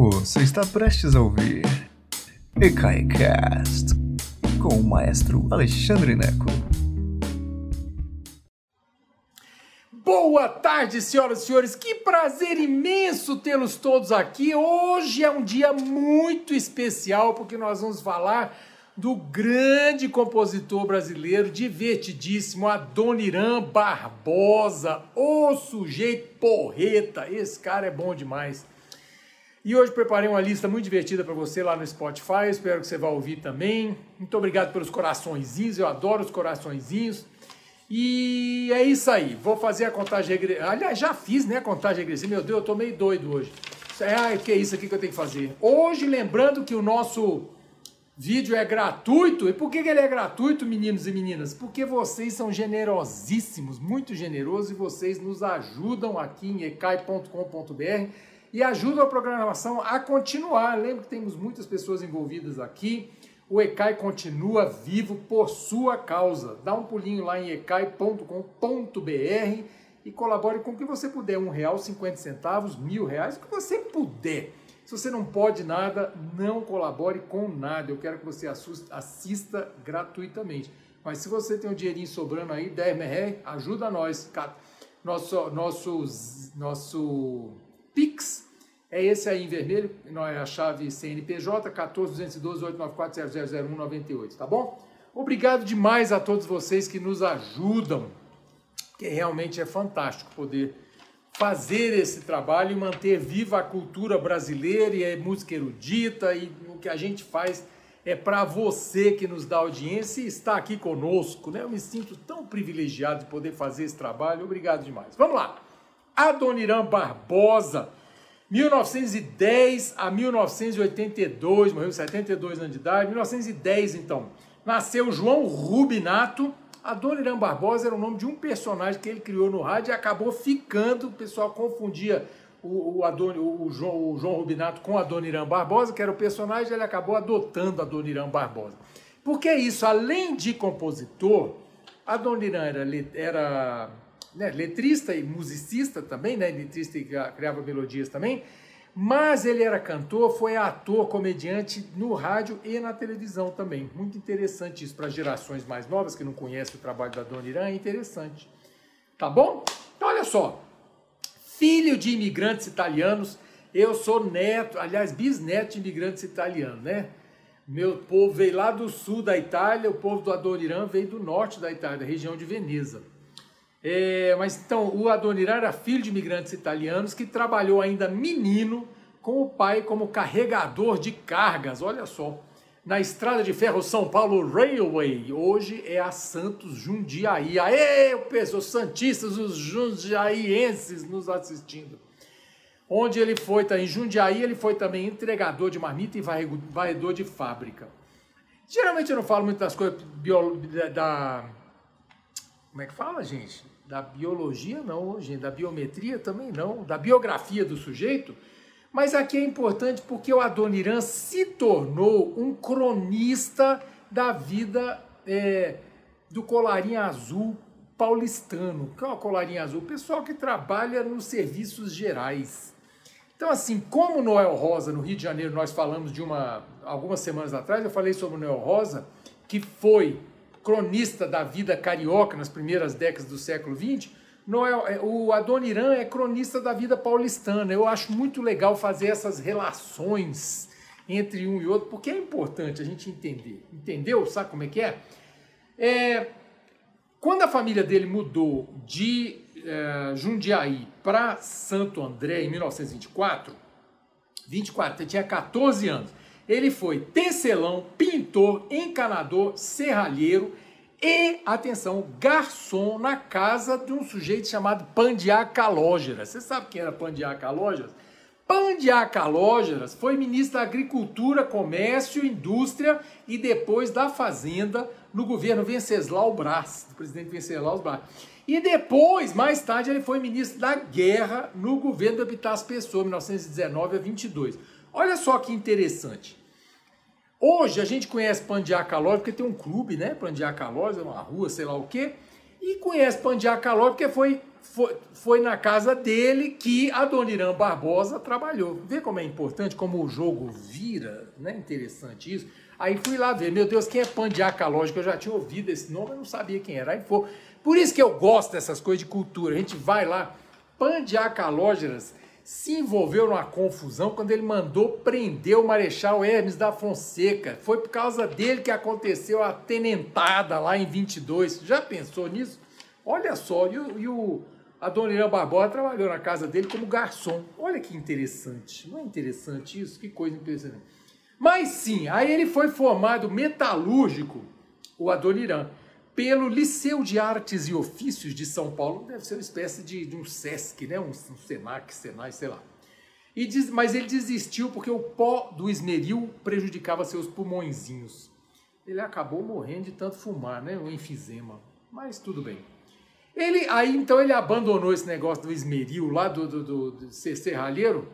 Você está prestes a ouvir EKAICAST com o maestro Alexandre Neco. Boa tarde, senhoras e senhores. Que prazer imenso tê-los todos aqui. Hoje é um dia muito especial porque nós vamos falar do grande compositor brasileiro, divertidíssimo, Adoniran Barbosa, o sujeito porreta. Esse cara é bom demais. E hoje preparei uma lista muito divertida para você lá no Spotify. Espero que você vá ouvir também. Muito obrigado pelos coraçõezinhos. Eu adoro os coraçõezinhos. E é isso aí. Vou fazer a contagem regressiva. Aliás, já fiz, né? A contagem regressiva. Meu Deus, eu tô meio doido hoje. É, que é isso aqui que eu tenho que fazer. Hoje, lembrando que o nosso vídeo é gratuito. E por que, ele é gratuito, meninos e meninas? Porque vocês são generosíssimos, muito generosos, e vocês nos ajudam aqui em ecai.com.br e ajudam a programação a continuar. Lembra que temos muitas pessoas envolvidas aqui. O ECAI continua vivo por sua causa. Dá um pulinho lá em ecai.com.br e colabore com o que você puder. Um real, cinquenta centavos, mil reais, o que você puder. Se você não pode nada, não colabore com nada. Eu quero que você assista gratuitamente. Mas se você tem um dinheirinho sobrando aí, 10 reais, ajuda nós. Nosso, nosso, nosso Pix é esse aí em vermelho, não é a chave CNPJ 14212-894-000198, tá bom? Obrigado demais a todos vocês que nos ajudam, que realmente é fantástico poder fazer esse trabalho e manter viva a cultura brasileira e a música erudita e o que a gente faz é para você que nos dá audiência e está aqui conosco, né? Eu me sinto tão privilegiado de poder fazer esse trabalho. Obrigado demais. Vamos lá. Adoniran Barbosa, 1910 a 1982, morreu 72 anos de idade. 1910, então, nasceu João Rubinato. Adoniran Barbosa era o nome de um personagem que ele criou no rádio e acabou ficando. O pessoal confundia o, o, Adon, o, João, o João Rubinato com Adoniran Barbosa, que era o personagem, ele acabou adotando Adoniran Barbosa. Porque é isso, além de compositor, Adoniran era, era né, letrista e musicista também, né, letrista e criava melodias também, mas ele era cantor, foi ator, comediante no rádio e na televisão também. Muito interessante isso para gerações mais novas que não conhecem o trabalho da Dona Irã, é interessante. Tá bom? Então olha só, filho de imigrantes italianos, eu sou neto, aliás, bisneto de imigrantes italianos, né? Meu povo veio lá do sul da Itália, o povo do Adoniran veio do norte da Itália, da região de Veneza. É, mas então, o Adoniran era filho de imigrantes italianos que trabalhou ainda menino com o pai como carregador de cargas, olha só, na estrada de ferro São Paulo Railway. Hoje é a Santos Jundiaí. Aê, os santistas, os jundiaienses nos assistindo. Onde ele foi, tá, em Jundiaí, ele foi também entregador de marmita e varredor de fábrica. Geralmente eu não falo muito das coisas da como é que fala, gente? Da biologia não, gente, da biometria também não, da biografia do sujeito. Mas aqui é importante porque o Adoniran se tornou um cronista da vida é, do colarinho azul paulistano. Que é o colarinho azul? Pessoal que trabalha nos serviços gerais. Então, assim, como Noel Rosa, no Rio de Janeiro, nós falamos de uma. Algumas semanas atrás, eu falei sobre o Noel Rosa, que foi cronista da vida carioca nas primeiras décadas do século XX, Noel, é, o Adoniran é cronista da vida paulistana. Eu acho muito legal fazer essas relações entre um e outro, porque é importante a gente entender. Entendeu? Sabe como é que é? é quando a família dele mudou de é, Jundiaí para Santo André em 1924, 24, ele tinha 14 anos. Ele foi tecelão, pintor, encanador, serralheiro e, atenção, garçom na casa de um sujeito chamado Pandiá Calógeras. Você sabe quem era Pandiá Calógeras? Foi ministro da Agricultura, Comércio, Indústria e depois da Fazenda no governo Venceslau Braz, do presidente Venceslau Braz. E depois, mais tarde, ele foi ministro da Guerra no governo do Epitácio Pessoa, 1919 a 22. Olha só que interessante. Hoje a gente conhece Pandiá porque tem um clube, né? Pandiá é uma rua, sei lá o quê. E conhece Lopes porque foi, foi, foi na casa dele que a Dona Irã Barbosa trabalhou. Vê como é importante, como o jogo vira, né? Interessante isso. Aí fui lá ver, meu Deus, quem é Pandiaca Lopes? Eu já tinha ouvido esse nome, eu não sabia quem era. Aí foi. Por isso que eu gosto dessas coisas de cultura. A gente vai lá, Lógeras se envolveu numa confusão quando ele mandou prender o Marechal Hermes da Fonseca. Foi por causa dele que aconteceu a tenentada lá em 22. Já pensou nisso? Olha só, e o, e o a Barbosa trabalhou na casa dele como garçom. Olha que interessante. Não é interessante isso? Que coisa interessante. Mas sim, aí ele foi formado metalúrgico, o Adoniran pelo Liceu de Artes e Ofícios de São Paulo, deve ser uma espécie de, de um SESC, né? um, um Senac, Senai, sei lá. E diz, mas ele desistiu porque o pó do esmeril prejudicava seus pulmõezinhos. Ele acabou morrendo de tanto fumar, né? Um enfisema. Mas tudo bem. Ele, aí então ele abandonou esse negócio do esmeril lá do, do, do, do ser serralheiro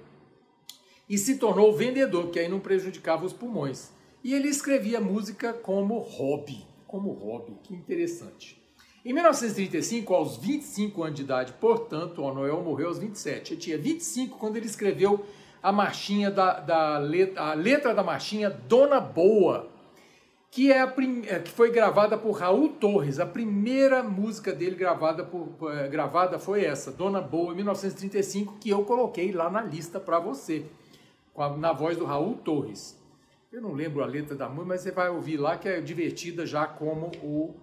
e se tornou vendedor, porque aí não prejudicava os pulmões. E ele escrevia música como hobby como hobby. Que interessante. Em 1935, aos 25 anos de idade, portanto, o Noel morreu aos 27. Ele tinha 25 quando ele escreveu a marchinha da, da letra, a letra da marchinha Dona Boa, que, é prim, é, que foi gravada por Raul Torres. A primeira música dele gravada, por, é, gravada foi essa, Dona Boa, em 1935, que eu coloquei lá na lista para você, a, na voz do Raul Torres. Eu não lembro a letra da música, mas você vai ouvir lá que é divertida já como o,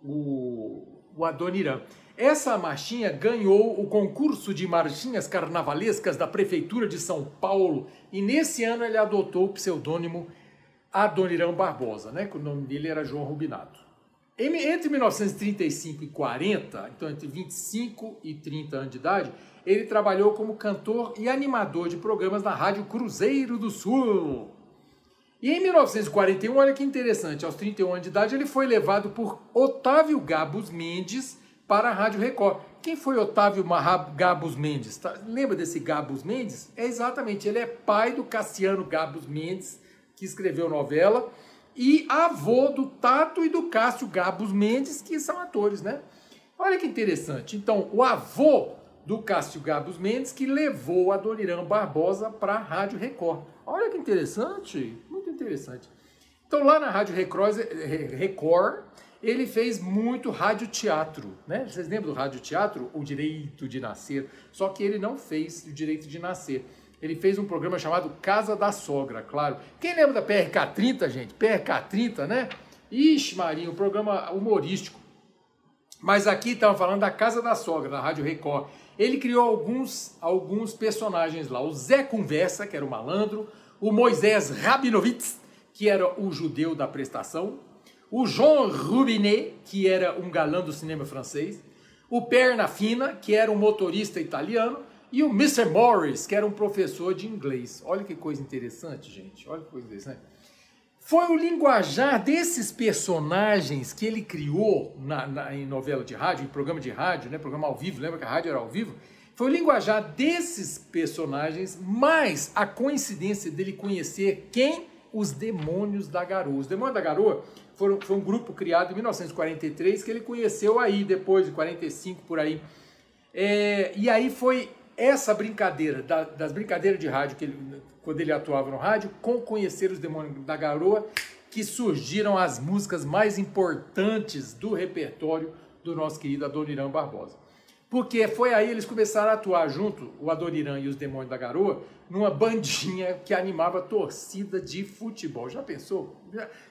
o, o Adoniran. Essa marchinha ganhou o concurso de marchinhas carnavalescas da Prefeitura de São Paulo e nesse ano ele adotou o pseudônimo Adoniran Barbosa, né? que o nome dele era João Rubinato. Entre 1935 e 40, então entre 25 e 30 anos de idade, ele trabalhou como cantor e animador de programas na Rádio Cruzeiro do Sul. E em 1941, olha que interessante, aos 31 anos de idade, ele foi levado por Otávio Gabos Mendes para a Rádio Record. Quem foi Otávio Gabos Mendes? Tá? Lembra desse Gabos Mendes? É exatamente, ele é pai do Cassiano Gabos Mendes, que escreveu novela, e avô do Tato e do Cássio Gabos Mendes, que são atores, né? Olha que interessante. Então, o avô do Cássio Gabos Mendes que levou a Dorirã Barbosa para a Rádio Record. Olha que interessante interessante. Então, lá na Rádio Record, ele fez muito radioteatro, né? Vocês lembram do radioteatro? O Direito de Nascer. Só que ele não fez o Direito de Nascer. Ele fez um programa chamado Casa da Sogra, claro. Quem lembra da PRK 30, gente? PRK 30, né? Ixi, Marinho, um programa humorístico. Mas aqui estamos falando da Casa da Sogra, da Rádio Record. Ele criou alguns, alguns personagens lá. O Zé Conversa, que era o malandro, o Moisés Rabinovitz, que era o judeu da prestação, o Jean Rubinet, que era um galã do cinema francês, o Perna Fina, que era um motorista italiano, e o Mr. Morris, que era um professor de inglês. Olha que coisa interessante, gente. Olha que coisa interessante. Foi o linguajar desses personagens que ele criou na, na, em novela de rádio, em programa de rádio, né? programa ao vivo, lembra que a rádio era ao vivo? Foi o linguajar desses personagens, mais a coincidência dele conhecer quem? Os Demônios da Garoa. Os Demônios da Garoa foram, foi um grupo criado em 1943 que ele conheceu aí, depois de 45 por aí. É, e aí foi essa brincadeira, da, das brincadeiras de rádio, que ele, quando ele atuava no rádio, com conhecer os Demônios da Garoa, que surgiram as músicas mais importantes do repertório do nosso querido Adoniran Barbosa. Porque foi aí eles começaram a atuar junto, o Adoniran e os Demônios da Garoa, numa bandinha que animava torcida de futebol. Já pensou?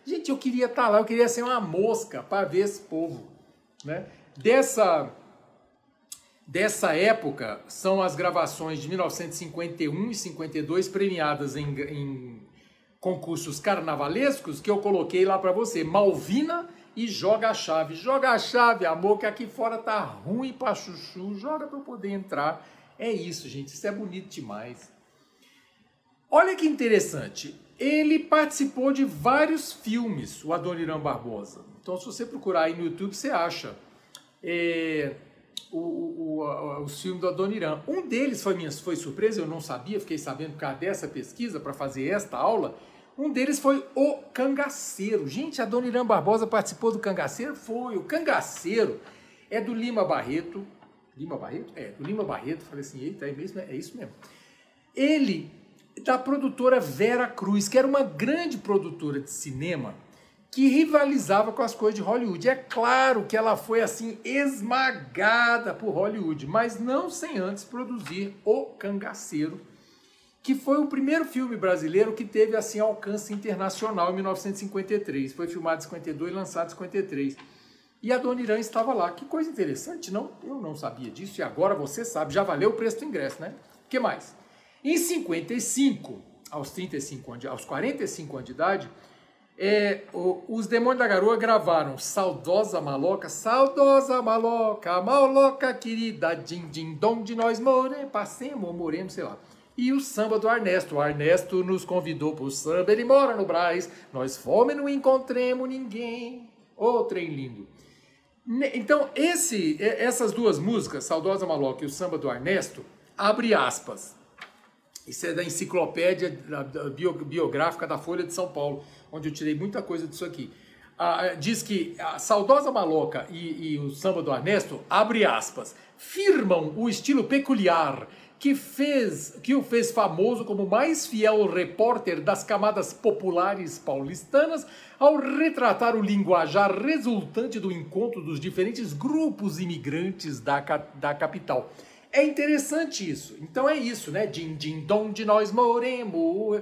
Gente, eu queria estar lá, eu queria ser uma mosca para ver esse povo. Né? Dessa, dessa época são as gravações de 1951 e 52 premiadas em, em concursos carnavalescos que eu coloquei lá para você. Malvina e joga a chave. Joga a chave, amor, que aqui fora tá ruim para chuchu. Joga para eu poder entrar. É isso, gente. Isso é bonito demais. Olha que interessante. Ele participou de vários filmes, o Adoniran Barbosa. Então, se você procurar aí no YouTube, você acha é, o, o, o, os filmes do Adoniran. Um deles foi minha foi surpresa, eu não sabia, fiquei sabendo por causa dessa pesquisa para fazer esta aula um deles foi o Cangaceiro. Gente, a Dona Irã Barbosa participou do Cangaceiro? Foi. O Cangaceiro é do Lima Barreto. Lima Barreto? É, do Lima Barreto. Falei assim, eita, é, mesmo, é isso mesmo. Ele, da produtora Vera Cruz, que era uma grande produtora de cinema, que rivalizava com as coisas de Hollywood. É claro que ela foi assim esmagada por Hollywood, mas não sem antes produzir O Cangaceiro, que foi o primeiro filme brasileiro que teve assim alcance internacional em 1953. Foi filmado em 52 e lançado em 53. E a Dona Irã estava lá. Que coisa interessante, não? Eu não sabia disso e agora você sabe. Já valeu o preço do ingresso, né? O que mais? Em 55, aos 35 anos, aos 45 anos de idade, é, o, os Demônios da Garoa gravaram Saudosa Maloca, Saudosa Maloca, Maloca querida, din din dom de nós more, passemos, moremos, sei lá. E o samba do Ernesto. O Ernesto nos convidou para o samba, ele mora no Braz, nós fomos e não encontremos ninguém. Ô, oh, trem lindo. Então, esse, essas duas músicas, Saudosa Maloca e o samba do Ernesto, abre aspas. Isso é da enciclopédia biográfica da Folha de São Paulo onde eu tirei muita coisa disso aqui. Ah, diz que a saudosa Maloca e, e o samba do Ernesto, abre aspas, firmam o estilo peculiar que fez que o fez famoso como mais fiel repórter das camadas populares paulistanas ao retratar o linguajar resultante do encontro dos diferentes grupos imigrantes da, da capital. É interessante isso. Então é isso, né? Din din dom de nós moremos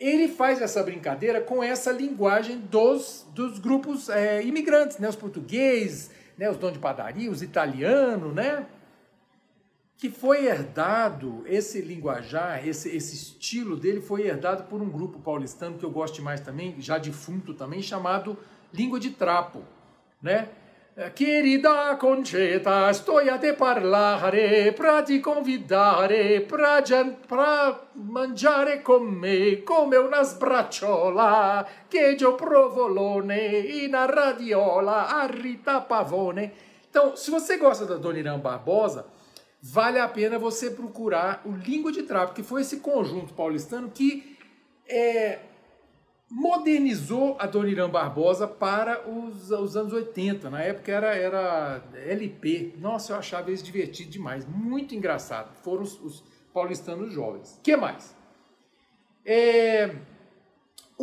ele faz essa brincadeira com essa linguagem dos, dos grupos é, imigrantes, né? Os portugueses, né? os donos de padaria, os italianos, né? Que foi herdado, esse linguajar, esse, esse estilo dele foi herdado por um grupo paulistano que eu gosto mais também, já defunto também, chamado Língua de Trapo, né? Querida Concetta, estou a te parlare para te convidare para pra mangiare con me come una io provolone in radiola a Rita Pavone. Então, se você gosta da Dona Irã Barbosa, vale a pena você procurar o Língua de Trapo, que foi esse conjunto paulistano que é, modernizou a Dona Barbosa para os, os, anos 80. Na época era, era LP. Nossa, eu achava isso divertido demais. Muito engraçado. Foram os, os paulistanos jovens. Que mais? É,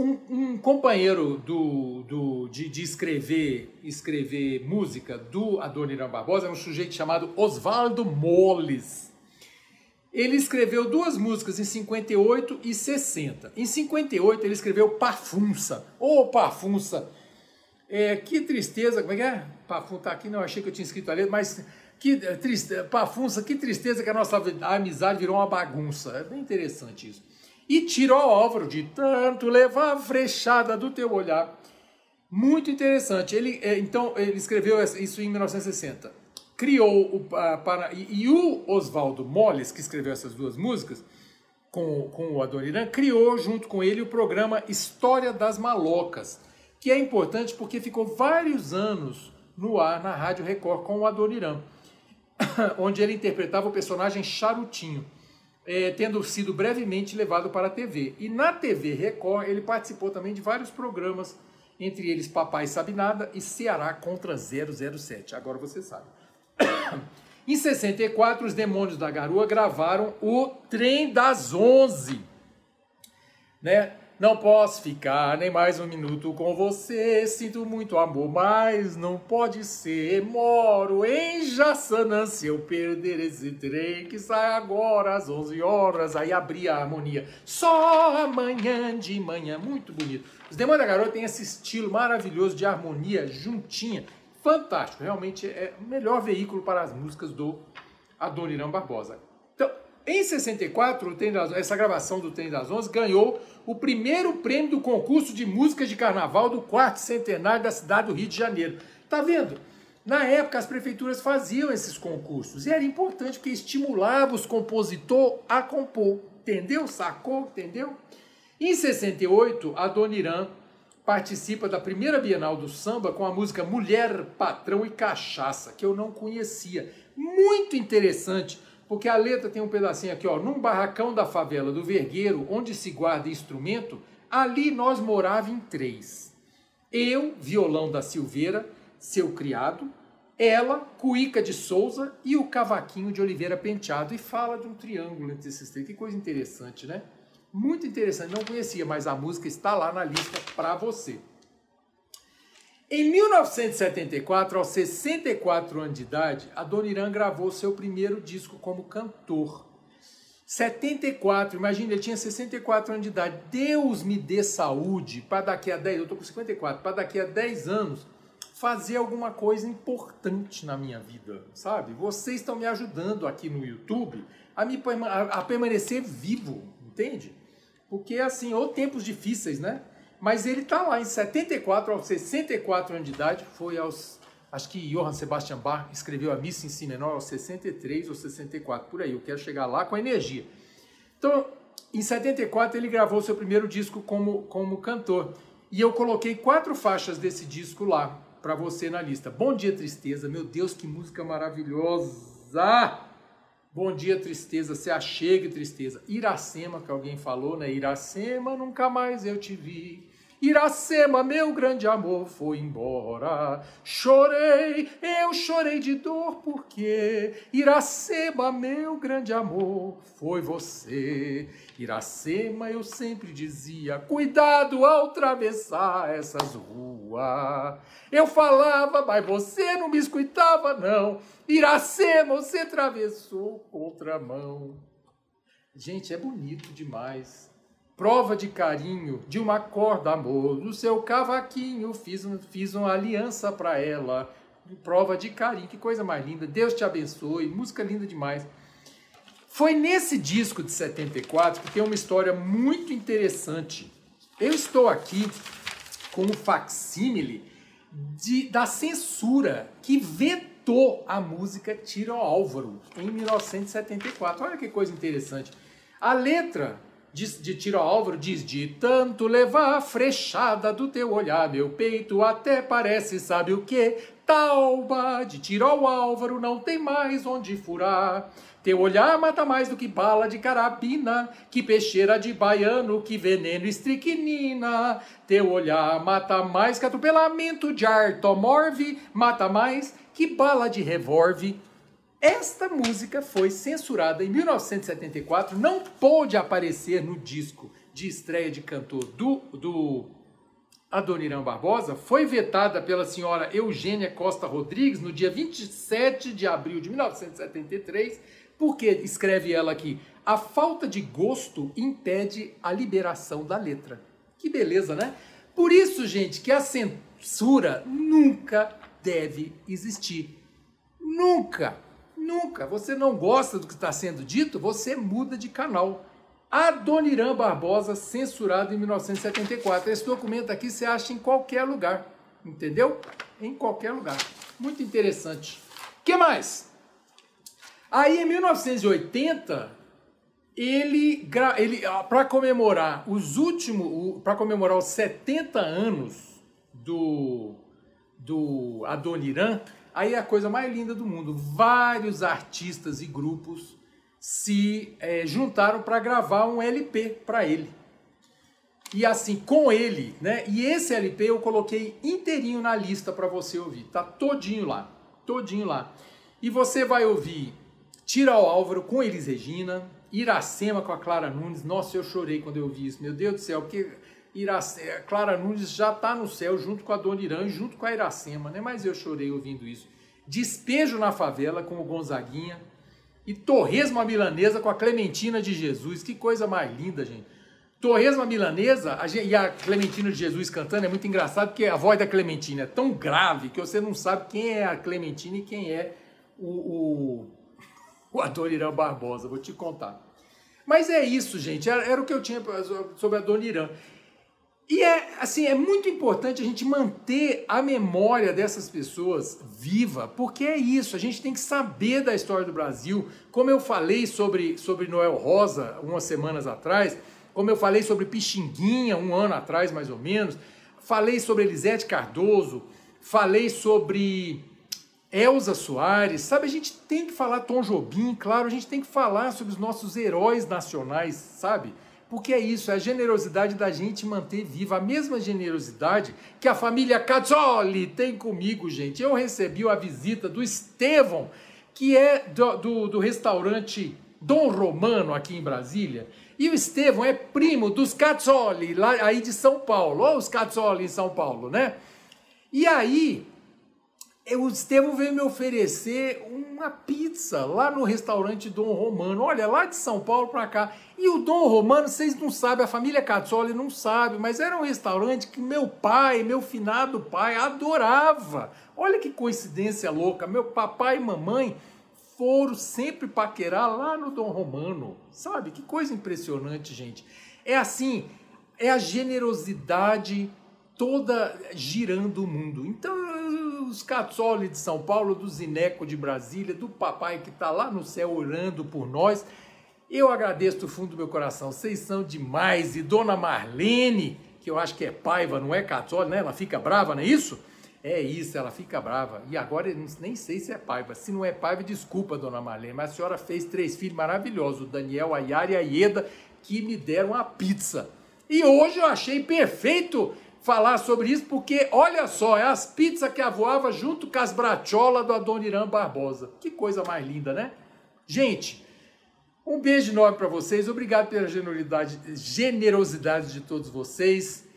um, um, companheiro do, do, de, de, escrever, escrever música do Adoniran Barbosa é um sujeito chamado Oswaldo Moles ele escreveu duas músicas em 58 e 60. Em 58 ele escreveu Parfunça. Ô, oh, Parfunça! É, que tristeza, como é que é? Parfunça tá aqui, não, achei que eu tinha escrito ali, mas que é, tristeza, Parfunça, que tristeza que a nossa amizade virou uma bagunça. É bem interessante isso. E tirou Álvaro de tanto levar a frechada do teu olhar. Muito interessante. Ele, é, então, ele escreveu isso em 1960 criou o, para, e, e, o Oswaldo Molles, que escreveu essas duas músicas, com, com o Adoniran, criou junto com ele o programa História das Malocas, que é importante porque ficou vários anos no ar na Rádio Record com o Adoniran, onde ele interpretava o personagem Charutinho, é, tendo sido brevemente levado para a TV. E na TV Record ele participou também de vários programas, entre eles Papai Sabe Nada e Ceará contra 007. Agora você sabe. Em 64, os Demônios da Garoa gravaram o Trem das Onze. Né? Não posso ficar nem mais um minuto com você. Sinto muito amor, mas não pode ser. Moro em Jaçanã. Se eu perder esse trem que sai agora às 11 horas, aí abri a harmonia. Só amanhã de manhã. Muito bonito. Os Demônios da Garoa têm esse estilo maravilhoso de harmonia juntinha fantástico. Realmente é o melhor veículo para as músicas do Adoniran Barbosa. Em 64, das, essa gravação do Trem das Onze ganhou o primeiro prêmio do concurso de música de carnaval do quarto centenário da cidade do Rio de Janeiro. Tá vendo? Na época, as prefeituras faziam esses concursos e era importante porque estimulava os compositores a compor. Entendeu? Sacou? Entendeu? Em 68, a Dona Irã participa da primeira Bienal do Samba com a música Mulher, Patrão e Cachaça, que eu não conhecia. Muito interessante, porque a letra tem um pedacinho aqui, ó, num barracão da favela do Vergueiro, onde se guarda instrumento, ali nós morava em três. Eu, violão da Silveira, seu criado, ela, Cuíca de Souza e o Cavaquinho de Oliveira Penteado. E fala de um triângulo entre esses três. Que coisa interessante, né? Muito interessante. Não conhecia, mas a música está lá na lista para você. Em 1974, aos 64 anos de idade, a Dona Irã gravou seu primeiro disco como cantor. 74, imagina, ele tinha 64 anos de idade. Deus me dê saúde para daqui a 10, eu estou com 54, para daqui a 10 anos fazer alguma coisa importante na minha vida, sabe? Vocês estão me ajudando aqui no YouTube a, me, a, a permanecer vivo, entende? Porque assim, ou tempos difíceis, né? Mas ele está lá em 74 aos 64 anos de idade, foi aos acho que Johann Sebastian Bach escreveu a missa em si menor aos 63 ou 64 por aí. Eu quero chegar lá com a energia. Então, em 74 ele gravou seu primeiro disco como como cantor. E eu coloquei quatro faixas desse disco lá para você na lista. Bom dia tristeza, meu Deus, que música maravilhosa! Bom dia, tristeza, se achegue, tristeza. Iracema, que alguém falou, né? Iracema, nunca mais eu te vi. Iracema, meu grande amor, foi embora. Chorei, eu chorei de dor, porque Iracema, meu grande amor, foi você. Iracema, eu sempre dizia, cuidado ao atravessar essas ruas. Eu falava, mas você não me escutava, não. Iracema, você atravessou contramão. Gente, é bonito demais prova de carinho, de uma corda amor, no seu cavaquinho fiz, um, fiz uma aliança para ela, prova de carinho, que coisa mais linda, Deus te abençoe, música linda demais. Foi nesse disco de 74 que tem uma história muito interessante. Eu estou aqui com um facsímile de, da censura que vetou a música Tiro Álvaro em 1974. Olha que coisa interessante. A letra de, Tiro Álvaro diz: De tanto levar a frechada do teu olhar, meu peito até parece, sabe o que? Talba de Tiro ao Álvaro, não tem mais onde furar. Teu olhar mata mais do que bala de carabina, que peixeira de baiano, que veneno estricnina. Teu olhar mata mais que atropelamento de artomorve, mata mais que bala de revólver. Esta música foi censurada em 1974, não pôde aparecer no disco de estreia de cantor do, do Adoniran Barbosa, foi vetada pela senhora Eugênia Costa Rodrigues no dia 27 de abril de 1973, porque, escreve ela aqui, a falta de gosto impede a liberação da letra. Que beleza, né? Por isso, gente, que a censura nunca deve existir. Nunca! Nunca. Você não gosta do que está sendo dito, você muda de canal. Adoniran Barbosa, censurado em 1974. Esse documento aqui você acha em qualquer lugar, entendeu? Em qualquer lugar. Muito interessante. que mais? Aí em 1980, ele, ele para comemorar os últimos, para comemorar os 70 anos do do Adoniran, Aí a coisa mais linda do mundo. Vários artistas e grupos se é, juntaram para gravar um LP para ele. E assim, com ele, né? E esse LP eu coloquei inteirinho na lista para você ouvir. Tá todinho lá, todinho lá. E você vai ouvir Tira ao Álvaro com Elis Regina, Iracema com a Clara Nunes. Nossa, eu chorei quando eu ouvi isso. Meu Deus do céu, porque Iracema, Clara Nunes já está no céu junto com a Dona Irã, junto com a Iracema, né? Mas eu chorei ouvindo isso. Despejo na favela com o Gonzaguinha e Torresmo a Milanesa com a Clementina de Jesus. Que coisa mais linda, gente. Torresmo a Milanesa a gente, e a Clementina de Jesus cantando é muito engraçado porque a voz da Clementina é tão grave que você não sabe quem é a Clementina e quem é o, o, o Adoniran Barbosa. Vou te contar. Mas é isso, gente. Era, era o que eu tinha sobre a Adoniran. E é assim, é muito importante a gente manter a memória dessas pessoas viva, porque é isso, a gente tem que saber da história do Brasil. Como eu falei sobre, sobre Noel Rosa umas semanas atrás, como eu falei sobre Pixinguinha um ano atrás, mais ou menos, falei sobre Elisete Cardoso, falei sobre Elza Soares, sabe? A gente tem que falar Tom Jobim, claro, a gente tem que falar sobre os nossos heróis nacionais, sabe? Porque é isso, é a generosidade da gente manter viva a mesma generosidade que a família Cazzoli tem comigo, gente. Eu recebi a visita do Estevão, que é do, do, do restaurante Dom Romano aqui em Brasília. E o Estevão é primo dos Cazzoli, lá aí de São Paulo. Olha os Cazzoli em São Paulo, né? E aí, o Estevão veio me oferecer uma pizza lá no restaurante Dom Romano. Olha, lá de São Paulo para cá. E o Dom Romano, vocês não sabem, a família Cazzoli não sabe, mas era um restaurante que meu pai, meu finado pai, adorava. Olha que coincidência louca. Meu papai e mamãe foram sempre paquerar lá no Dom Romano. Sabe? Que coisa impressionante, gente. É assim, é a generosidade toda girando o mundo. Então, os Cazzoli de São Paulo, do Zineco de Brasília, do papai que está lá no céu orando por nós, eu agradeço do fundo do meu coração. Vocês são demais. E Dona Marlene, que eu acho que é paiva, não é Cazzoli, né? Ela fica brava, não é isso? É isso, ela fica brava. E agora eu nem sei se é paiva. Se não é paiva, desculpa, Dona Marlene, mas a senhora fez três filhos maravilhosos, o Daniel, a Yara e a Ieda, que me deram a pizza. E hoje eu achei perfeito falar sobre isso, porque olha só, é as pizzas que avoava junto com as bracholas do Adoniran Barbosa. Que coisa mais linda, né? Gente, um beijo enorme para vocês, obrigado pela generosidade, generosidade de todos vocês.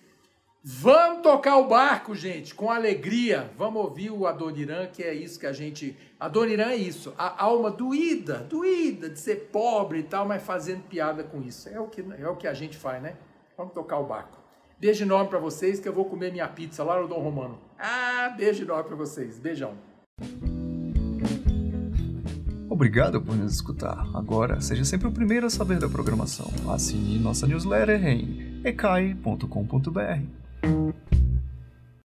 Vamos tocar o barco, gente, com alegria. Vamos ouvir o Adoniran, que é isso que a gente. Adoniran é isso, a alma doída, doída de ser pobre e tal, mas fazendo piada com isso. É o que, é o que a gente faz, né? Vamos tocar o barco. Beijo enorme para vocês, que eu vou comer minha pizza lá no Dom Romano. Ah, beijo enorme para vocês. Beijão. Obrigado por nos escutar. Agora, seja sempre o primeiro a saber da programação. Assine nossa newsletter em ecai.com.br.